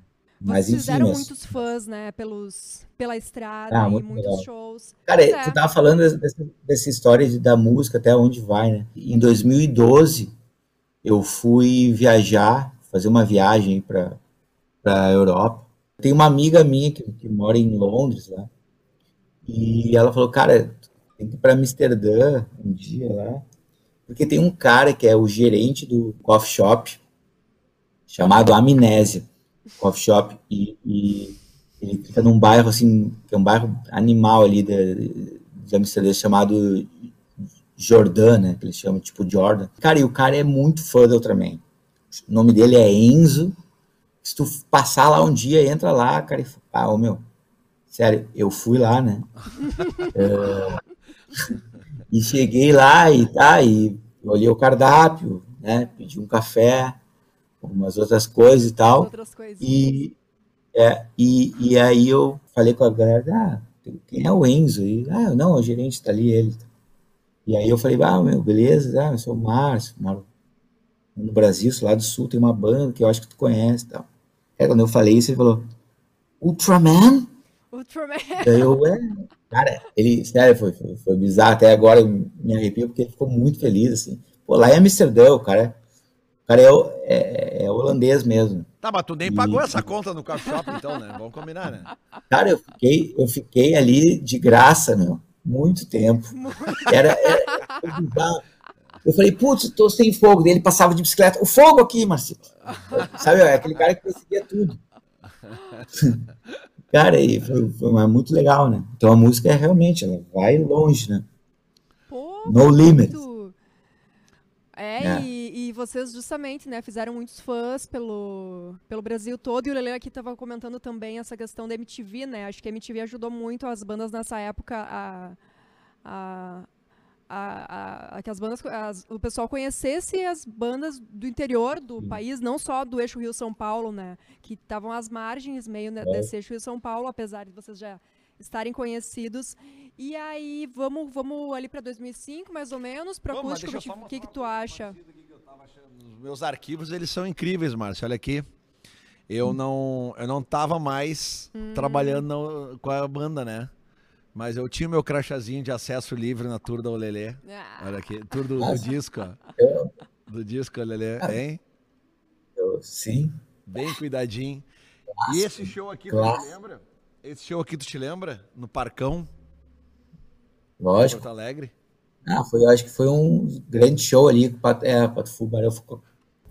Mas, Vocês enfim, fizeram mas- muitos fãs, né? Pelos, pela estrada Ah, e muito muitos legal. shows. Cara, é. tu tava falando dessa- dessa, dessa história de- da música, até onde vai, né? Em 2012, eu fui viajar, fazer uma viagem para a Europa. Tem uma amiga minha que, que mora em Londres, lá, e ela falou, cara, tem que ir para Amsterdã um dia lá, porque tem um cara que é o gerente do coffee shop, chamado Amnésia Coffee Shop, e, e ele fica num bairro, assim, que é um bairro animal ali de, de Amsterdã, chamado Jordan, né, que eles chamam, tipo Jordan. Cara, e o cara é muito fã do Ultraman. O nome dele é Enzo. Se tu passar lá um dia, entra lá, cara, e fala, ah, ô meu, sério, eu fui lá, né? É, e cheguei lá e tá, e olhei o cardápio, né, pedi um café, umas outras coisas e tal. Outras coisas. E, é, e, e aí eu falei com a galera, ah, quem é o Enzo? E, ah, não, o gerente tá ali, ele. E aí eu falei, ah, meu, beleza, ah, eu sou o Márcio, moro no Brasil, sou lá do Sul, tem uma banda que eu acho que tu conhece e tal. Aí quando eu falei isso, ele falou, Ultraman? Ultraman. Daí eu, é, cara, ele, sério, foi, foi, foi bizarro, até agora eu me arrepio, porque ele ficou muito feliz, assim. Pô, lá em Amsterdã, o cara, o cara é, é, é holandês mesmo. Tá, mas tu nem E- pagou essa conta no coffee shop, então, né? Vamos combinar, né? Cara, eu fiquei, eu fiquei ali de graça, meu, muito tempo. Era, era- bizarro. eu falei, putz, tô sem fogo. Daí ele passava de bicicleta, o fogo aqui, Marcelo. Sabe, é aquele cara que conseguia tudo. Cara, e foi, foi muito legal, né? Então a música é realmente, ela vai longe, né? Pô, No limit. É, É. E vocês justamente, né, fizeram muitos fãs pelo, pelo Brasil todo. E o Lele aqui estava comentando também essa questão da MTV, né? Acho que a MTV ajudou muito as bandas nessa época a. a a, a- a que as bandas, as- o pessoal conhecesse as bandas do interior do país, não só do eixo Rio-São Paulo, né? Que estavam às margens meio né, desse eixo Rio-São Paulo, apesar de vocês já estarem conhecidos. E aí, vamos, vamos ali para 2005, mais ou menos, para acústico, o que, que tu acha? aqui Os meus arquivos, eles são incríveis, Márcio. Olha aqui. Eu não, eu não tava mais trabalhando na- com a banda, né? Mas eu tinha meu crachazinho de acesso livre na tour da Olelê. Ah, Olha aqui, tour do, do disco, ó. Eu, Do disco Olelê, hein? eu- sim, Bem cuidadinho. E esse show aqui, tu Clássico. te lembra? Esse show aqui, tu te lembra? No Parcão, lógico. Porto Alegre. Ah, foi, eu acho que foi um grande show ali. É, Pato Fu, Barão ficou.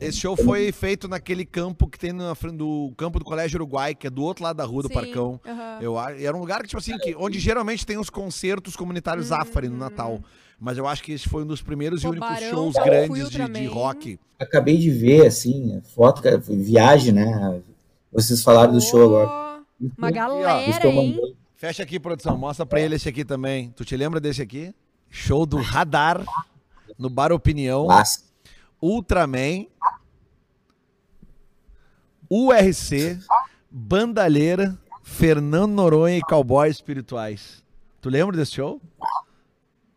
Esse show foi feito naquele campo que tem na frente do campo do Colégio Uruguai, que é do outro lado da rua do sim, Parcão. Eu era um lugar que, tipo assim, que, onde geralmente tem os concertos comunitários Zafari no Natal. Mas eu acho que esse foi um dos primeiros e Pô, únicos Barão, shows grandes de, de rock. Acabei de ver, assim, a foto, cara, foi viagem, né? Vocês falaram do show agora. Uma galera, hein? Fecha aqui, produção. Mostra pra ele esse aqui também. Tu te lembra desse aqui? Show do Radar. no Bar Opinião, Clássico. Ultraman, URC, Bandalheira, Fernando Noronha e Cowboys Espirituais. Tu lembra desse show?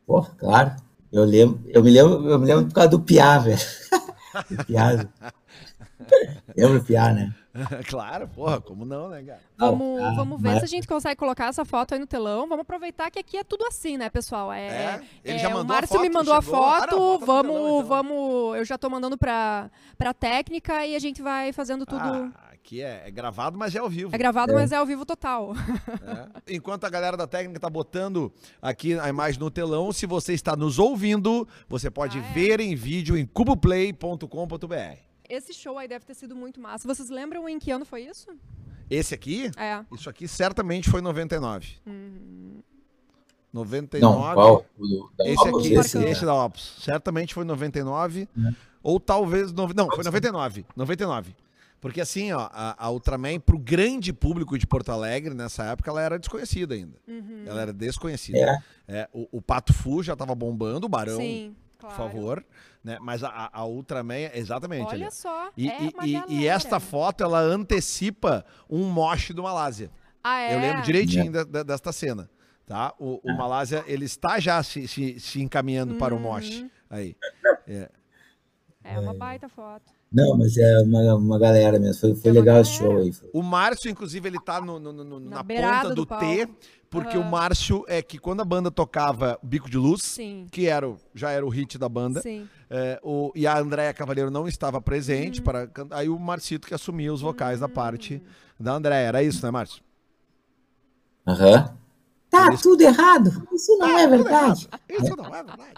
Pô, claro. Eu lembro, eu me lembro, eu me lembro por causa do Piá, velho. Do Piá. Lembra o Piá, né? claro, porra, como não, né, cara? Vamos, Ah, vamos ver mas- se a gente consegue colocar essa foto aí no telão. Vamos aproveitar que aqui é tudo assim, né, pessoal? É, É? Ele é, já o mandou a Márcio me foto, mandou a chegou? Ah, foto. não, bota no vamos, telão, então. vamos. Eu já tô mandando pra, pra técnica e a gente vai fazendo tudo. Ah, aqui é, é gravado, mas é ao vivo. É gravado, mas é ao vivo total. É. Enquanto a galera da técnica tá botando aqui a imagem no telão, se você está nos ouvindo, você pode Ah, é? ver em vídeo em cuboplay.com.br. Esse show aí deve ter sido muito massa. Vocês lembram em que ano foi isso? Esse aqui, É. isso aqui certamente foi 99. Uhum. 99. Não, qual? O do- da Esse Opus, aqui, esse, esse, né? da Ops. Certamente foi 99. É. Ou talvez. nove- Não, foi 99. 99. Porque assim, ó, a, a Ultraman, pro grande público de Porto Alegre, nessa época, ela era desconhecida ainda. Uhum. Ela era desconhecida. É. É, o, o Pato Fu já tava bombando, o Barão, Sim, por claro. favor. Né? Mas a, a- Ultraman, exatamente. ali, Olha ó. só. E, é e- uma e- e esta foto, ela antecipa um moche do Malásia. Ah, é? Eu lembro direitinho da- da- desta cena. Tá? O, o Malásia, ele está já se, se, se encaminhando para o moche. Uhum. Aí. É. É uma baita foto. Não, mas é uma, uma galera mesmo. Foi, foi É uma legal esse galera. show aí. Foi. O Márcio, inclusive, ele tá no- no- no- no- Na na, ponta do do, T, palco. Porque Aham. o Márcio é que quando a banda tocava Bico de Luz, Sim. que era, o- já era o hit da banda, Sim. é, o, e a Andréia Cavaleiro não estava Uhum. presente, para can- aí o Marcito que assumia os vocais da parte da Andréia. Era isso, né, Márcio? Aham. Tá Isso. tudo errado. Isso não é verdade. Isso não é verdade.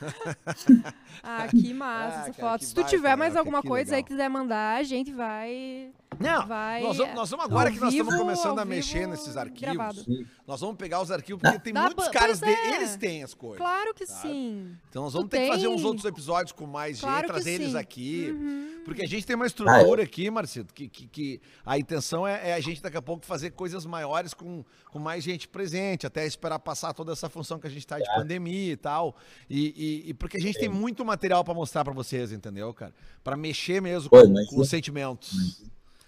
Ah, que massa Ah, essa cara, foto. Se tu baita, tiver mais né? alguma coisa aí legal. que quiser mandar, a gente vai. Não, Vai, nós vamos, nós vamos agora que nós estamos começando a mexer nesses arquivos. gravado. Nós vamos pegar os arquivos, porque tem Dá muitos pra- caras, de, é. eles têm as coisas. Claro que Sabe? sim. Então nós vamos Tu ter que fazer tem? uns outros episódios com mais gente, Claro que trazer eles sim. aqui. Uhum. Porque a gente tem uma estrutura aqui, Marcito, que, que, que a intenção é, é a gente daqui a pouco fazer coisas maiores com, com mais gente presente, até esperar passar toda essa função que a gente tá de pandemia e tal. E, e- e porque a gente tem muito material para mostrar para vocês, entendeu, cara? Para mexer mesmo Pô, com, com os sentimentos.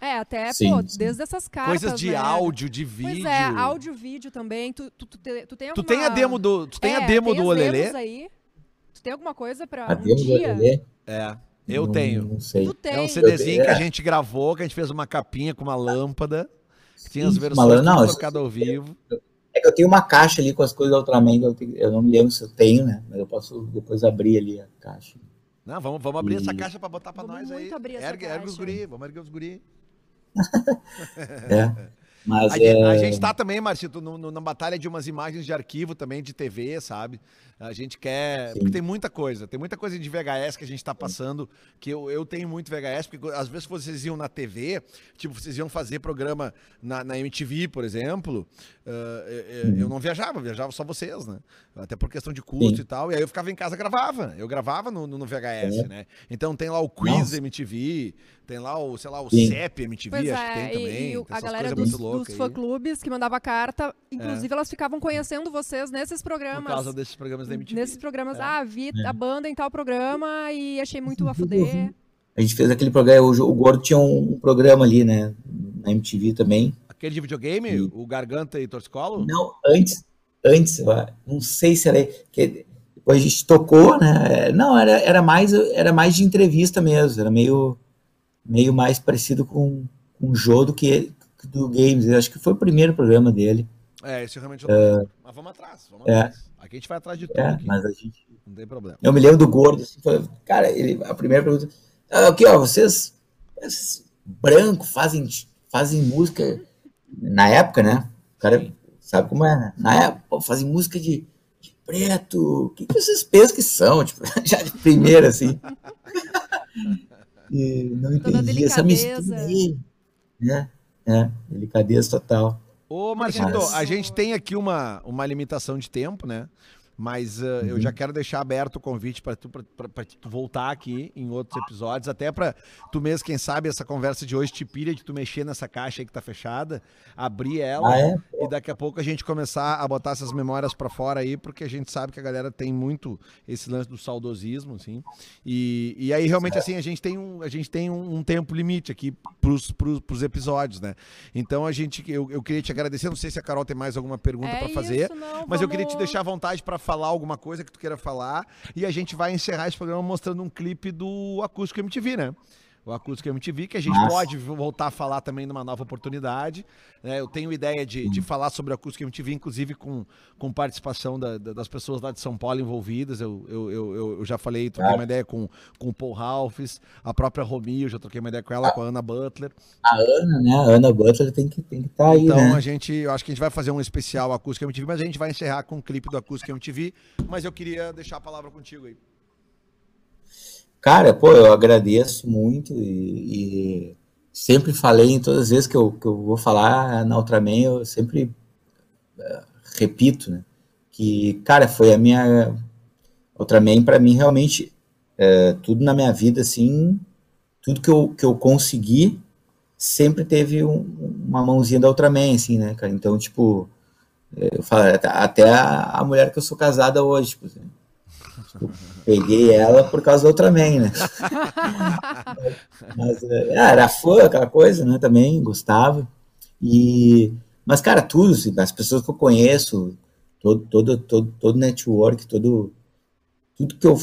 É, até, Sim, pô, sim. desde essas cartas. Coisas de né? áudio, de vídeo. Pois é, áudio, vídeo também. Tu, tu, tu, tu tem Tu alguma... tem a demo do, tu tem É, a demo tem do Olelê? aí? Tu tem alguma coisa pra A um demo do dia? Olelê? É, eu Não- tenho. Não sei. Tu tem. É um CDzinho que a É. gente gravou, que a gente fez uma capinha com uma lâmpada. que Tinha as versões malandro, não, ao vivo. É que eu tenho uma caixa ali com as coisas da Ultraman, eu, tenho- eu não me lembro se eu tenho, né? Mas eu posso depois abrir ali a caixa. Não, vamos, vamos abrir essa E- caixa pra botar pra Vamos nós aí. abrir essa ergue, ergue os guri, vamos erguer os guri. É. Mas A, é, gente- a gente tá também, Marcito, no- no- na batalha de umas imagens de arquivo também, de TV, sabe? A gente quer. Sim. Porque tem muita coisa. Tem muita coisa de VHS que a gente tá passando, que eu, eu tenho muito VHS, porque às vezes vocês iam na TV, tipo, vocês iam fazer programa na, na MTV, por exemplo. ah, eu- eu, eu não viajava, viajava só vocês, né? Até por questão de custo Sim. e tal. E aí eu ficava em casa e gravava. Eu gravava no, no- VHS, É. né? Então tem lá o Quiz Nossa. MTV, tem lá o, sei lá, o Sim. CEP MTV, Pois acho que é, tem e- também. e, tem a galera dos, dos fã-clubes que mandava carta, inclusive elas ficavam conhecendo vocês nesses programas. Por causa desses programas da MTV. Nesses programas, É. ah, vi a banda em tal programa e achei muito a fuder. a gente fez aquele programa, o, Gordo tinha um, um programa ali, né? Na MTV também. Aquele de videogame, Sim. o Garganta e Torcicolo? Não, antes, antes, não sei se era. Que depois a gente tocou, né? é, Não, era, era, mais, era mais de entrevista mesmo, era meio, meio mais parecido com, com o Jô do que do Games. Eu acho que foi o primeiro programa dele. É, esse realmente eu não lembro. Mas vamos atrás, vamos É. atrás. Aqui a gente vai atrás de tudo. É, mas a gente. Não tem problema. Eu me lembro do Gordo, assim, foi- cara, ele, a primeira pergunta. "Ah, Aqui, ó, vocês, vocês branco fazem, fazem música. Na época, né? O cara sabe como é, né? Na época, pô, fazem música de, de preto. O que, que vocês pensam que são? Tipo, já de primeira, assim. E não entendi essa delicadeza. mistura aí. Né? É, delicadeza total. Ô, Marcito, Mas- a gente tem aqui uma, uma limitação de tempo, né? Mas uh, eu já quero deixar aberto o convite para tu, pra, pra- pra tu voltar aqui em outros episódios, até para tu mesmo, quem sabe, essa conversa de hoje te pilha de tu mexer nessa caixa aí que tá fechada, abrir ela Ah, é? e daqui a pouco a gente começar a botar essas memórias para fora aí, porque a gente sabe que a galera tem muito esse lance do saudosismo, assim. E, e aí realmente assim a gente tem um, a gente tem um, um tempo limite aqui pros, pros, pros episódios, né? Então a gente eu, eu queria te agradecer, não sei se a Carol tem mais alguma pergunta É para fazer. isso, não, Mas eu queria te vamos- deixar à vontade para falar alguma coisa que tu queira falar. E a gente vai encerrar esse programa mostrando um clipe do Acústico MTV, né? O Acústico MTV, que a gente Massa. pode voltar a falar também numa nova oportunidade. né? Eu tenho ideia de, de falar sobre o Acústico MTV, inclusive com, com participação da- da- das pessoas lá de São Paulo envolvidas. Eu, eu, eu, eu- já falei, troquei uma ideia com, com o Paul Ralphs, a própria Romi, eu já troquei uma ideia com ela, com a Ana Butler. A Ana, né? A Ana Butler tem que tem que estar aí, Então né? a gente, eu acho que a gente vai fazer um especial Acústica MTV, mas a gente vai encerrar com um clipe do Acústica MTV. Mas eu queria deixar a palavra contigo aí. Cara, pô, eu agradeço muito e, e sempre falei em todas as vezes que eu, que eu vou falar na Ultraman, eu sempre eh, repito, né? Que, cara, foi a minha. Ultraman, pra mim, realmente, eh, tudo na minha vida, assim, tudo que eu, que eu consegui sempre teve um- uma mãozinha da Ultraman, assim, né, cara? Então, tipo, eh, eu falo, até- a, a mulher que eu sou casada hoje, tipo, assim, peguei ela por causa da Ultraman, né? Mas é, era fã, aquela coisa, né? Também gostava. E, mas, cara, tudo, assim, as pessoas que eu conheço, todo, todo, todo, todo network, todo, tudo que eu,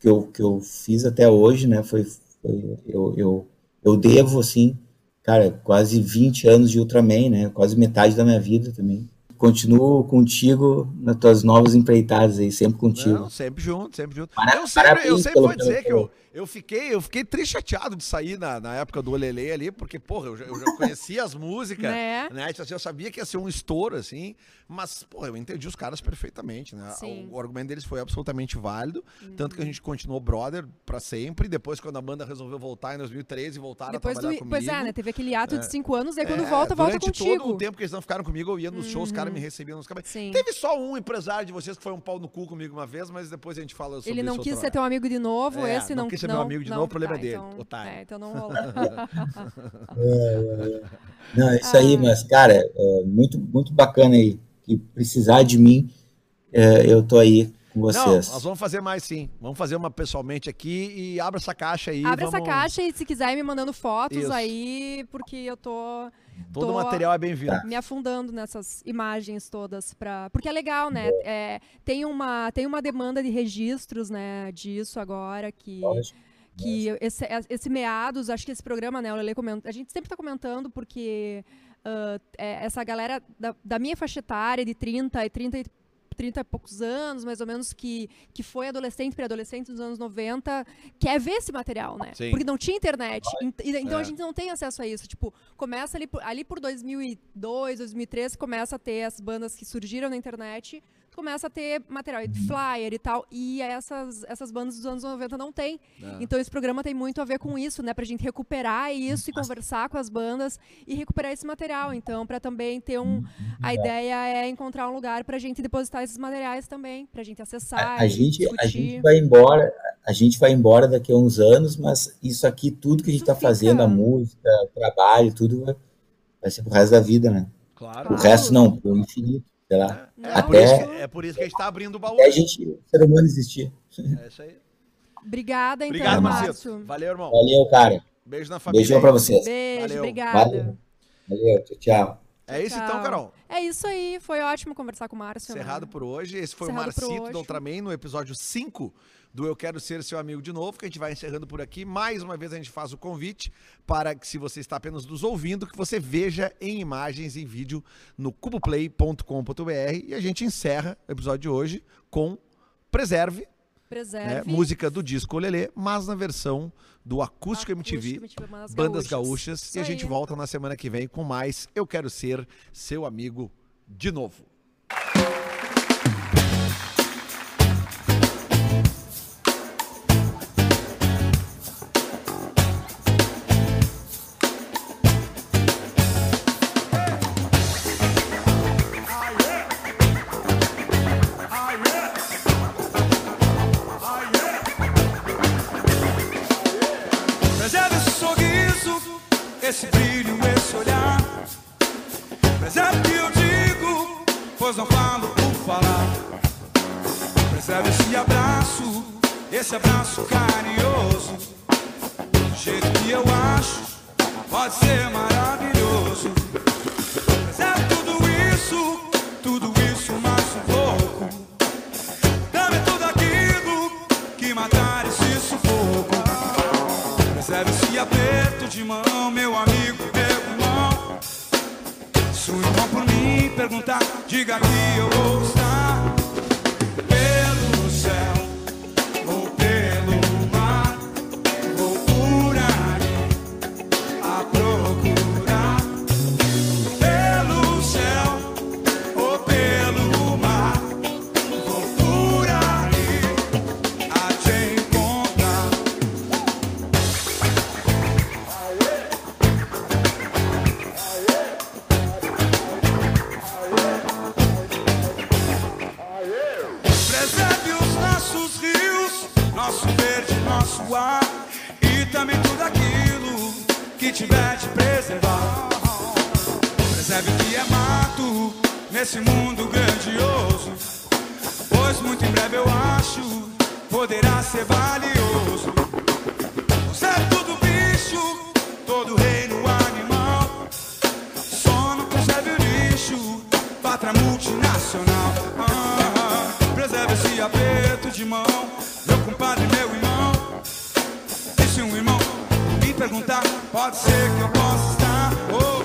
que, eu, que eu fiz até hoje, né? Foi, foi eu, eu, eu devo, assim, cara, quase 20 anos de Ultraman, né? Quase metade da minha vida também. Continuo contigo nas tuas novas empreitadas aí, sempre contigo. Não, sempre junto, sempre junto. Para- eu sempre, eu sempre pelo- vou dizer que eu, eu fiquei, eu fiquei triste chateado de sair na, na época do Olelê ali, porque, porra, eu já, eu já conhecia as músicas, Né? né? Tipo assim, Eu sabia que ia ser um estouro, assim, mas, porra, eu entendi os caras perfeitamente, né? Sim. O, o argumento deles foi absolutamente válido, tanto que a gente continuou brother pra sempre, depois quando a banda resolveu voltar em 2013, voltaram Depois a do, trabalhar comigo. pois é, né? Teve aquele ato de cinco anos, daí quando É, volta, volta contigo. todo o tempo que eles não ficaram comigo, eu ia nos shows, os caras me recebiam nos cabelos. Sim. Teve só um empresário de vocês que foi um pau no cu comigo uma vez, mas depois a gente fala sobre Ele não isso quis ser teu amigo de novo, É, esse não não quis ser meu amigo de novo, o problema é dele, então, otário. É, então não rola. Não, é isso aí, mas, cara, é muito, muito bacana aí. Que precisar de mim, é, eu tô aí com Não, vocês. nós vamos fazer mais sim. Vamos fazer uma pessoalmente aqui e abre essa caixa aí. Abre vamos... essa caixa e se quiser ir me mandando fotos Isso. aí, porque eu tô Todo tô- o material é bem-vindo. me afundando nessas imagens todas para porque é legal né É, tem uma tem uma demanda de registros né disso agora que Lógico. que esse, esse meados acho que esse programa né o Lele comenta a gente sempre está comentando porque é, essa galera da, da minha faixa etária de 30 e 30 e 30 e poucos anos, mais ou menos, que, que foi adolescente, pré-adolescente nos anos 90, quer ver esse material, né? Sim. Porque não tinha internet. Ent- Então É. a gente não tem acesso a isso. Tipo, começa ali por, ali por 2002, 2003, começa a ter as bandas que surgiram na internet, começa a ter material, flyer e tal, e essas, essas bandas dos anos 90 não tem. É. Então esse programa tem muito a ver com isso, né? Pra gente recuperar isso e conversar com as bandas e recuperar esse material. Então, pra também ter um. A ideia é encontrar um lugar pra gente depositar esses materiais também, pra gente acessar. A, a gente, a gente vai embora, a gente vai embora daqui a uns anos, mas isso aqui, tudo que a gente está fazendo, a música, o trabalho, tudo vai, vai ser pro resto da vida, né? Claro. O resto não, pro infinito, sei lá. É, Não, por Até- isso, é por isso que a gente tá abrindo o baú. Até a gente, o ser humano existir. É isso aí. Obrigada, então, Obrigado, Márcio. Marcito. Valeu, irmão. Valeu, cara. Beijo na família. Beijão pra vocês. Beijo, Valeu. obrigada. Valeu. Valeu, tchau, tchau. É isso então. Carol. É isso aí, foi ótimo conversar com o Márcio. né? Encerrado por hoje. Esse foi Encerrado o por Marcito do Ultraman no episódio 5 do Eu Quero Ser Seu Amigo de Novo, que a gente vai encerrando por aqui. Mais uma vez a gente faz o convite para que, se você está apenas nos ouvindo, que você veja em imagens e vídeo no cuboplay.com.br e a gente encerra o episódio de hoje com Preserve, né, música do disco Olelê, mas na versão do Acústico, MTV, Acústico Bandas Bandas Gaúchas. Gaúchas. Isso e a gente aí. volta na semana que vem com mais Eu Quero Ser Seu Amigo de Novo. e também tudo aquilo que tiver de preservar. Preserve o que é mato nesse mundo grandioso, pois muito em breve eu acho poderá ser valioso. Você é o bicho, todo reino animal, só não preserve o lixo, pátria multinacional. Ah, preserve esse aperto de mão, meu compadre, meu irmão perguntar, pode ser que eu possa estar. Oh.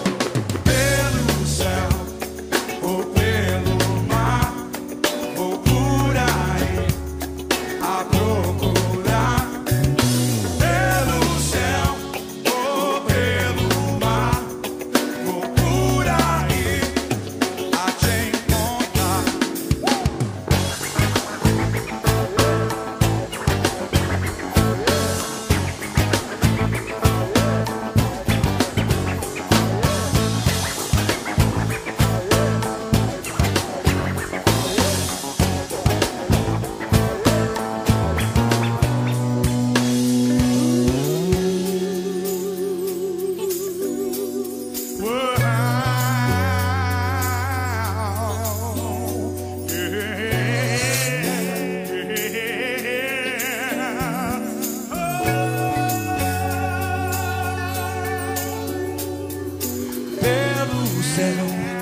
serão